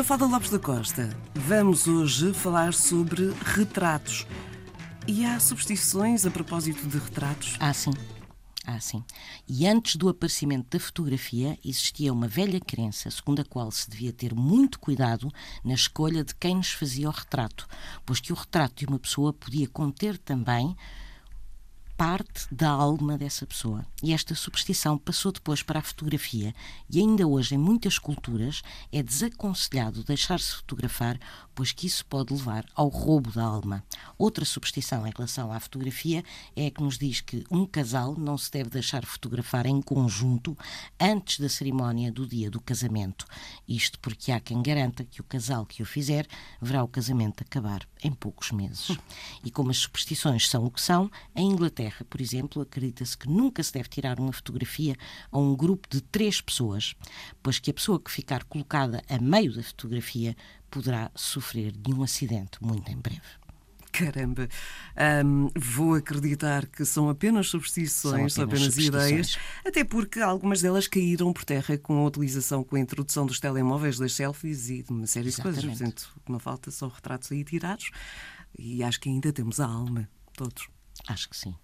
Mafalda Lopes da Costa, vamos hoje falar sobre retratos. E há superstições a propósito de retratos? Ah, sim. Ah, sim. E antes do aparecimento da fotografia, existia uma velha crença segundo a qual se devia ter muito cuidado na escolha de quem nos fazia o retrato, pois que o retrato de uma pessoa podia conter também parte da alma dessa pessoa. E esta superstição passou depois para a fotografia e ainda hoje em muitas culturas é desaconselhado deixar-se fotografar, pois que isso pode levar ao roubo da alma. Outra superstição em relação à fotografia é a que nos diz que um casal não se deve deixar fotografar em conjunto antes da cerimónia do dia do casamento. Isto porque há quem garanta que o casal que o fizer verá o casamento acabar em poucos meses. E como as superstições são o que são, em Inglaterra Inglaterra, por exemplo, acredita-se que nunca se deve tirar uma fotografia a um grupo de três pessoas, pois que a pessoa que ficar colocada a meio da fotografia poderá sofrer de um acidente muito em breve. Caramba, um, vou acreditar que são apenas superstições, são apenas, são apenas ideias, até porque algumas delas caíram por terra com a utilização, com a introdução dos telemóveis, das selfies e de uma série Exatamente. de coisas. Portanto, o que não falta são retratos aí tirados e acho que ainda temos a alma, todos. Acho que sim.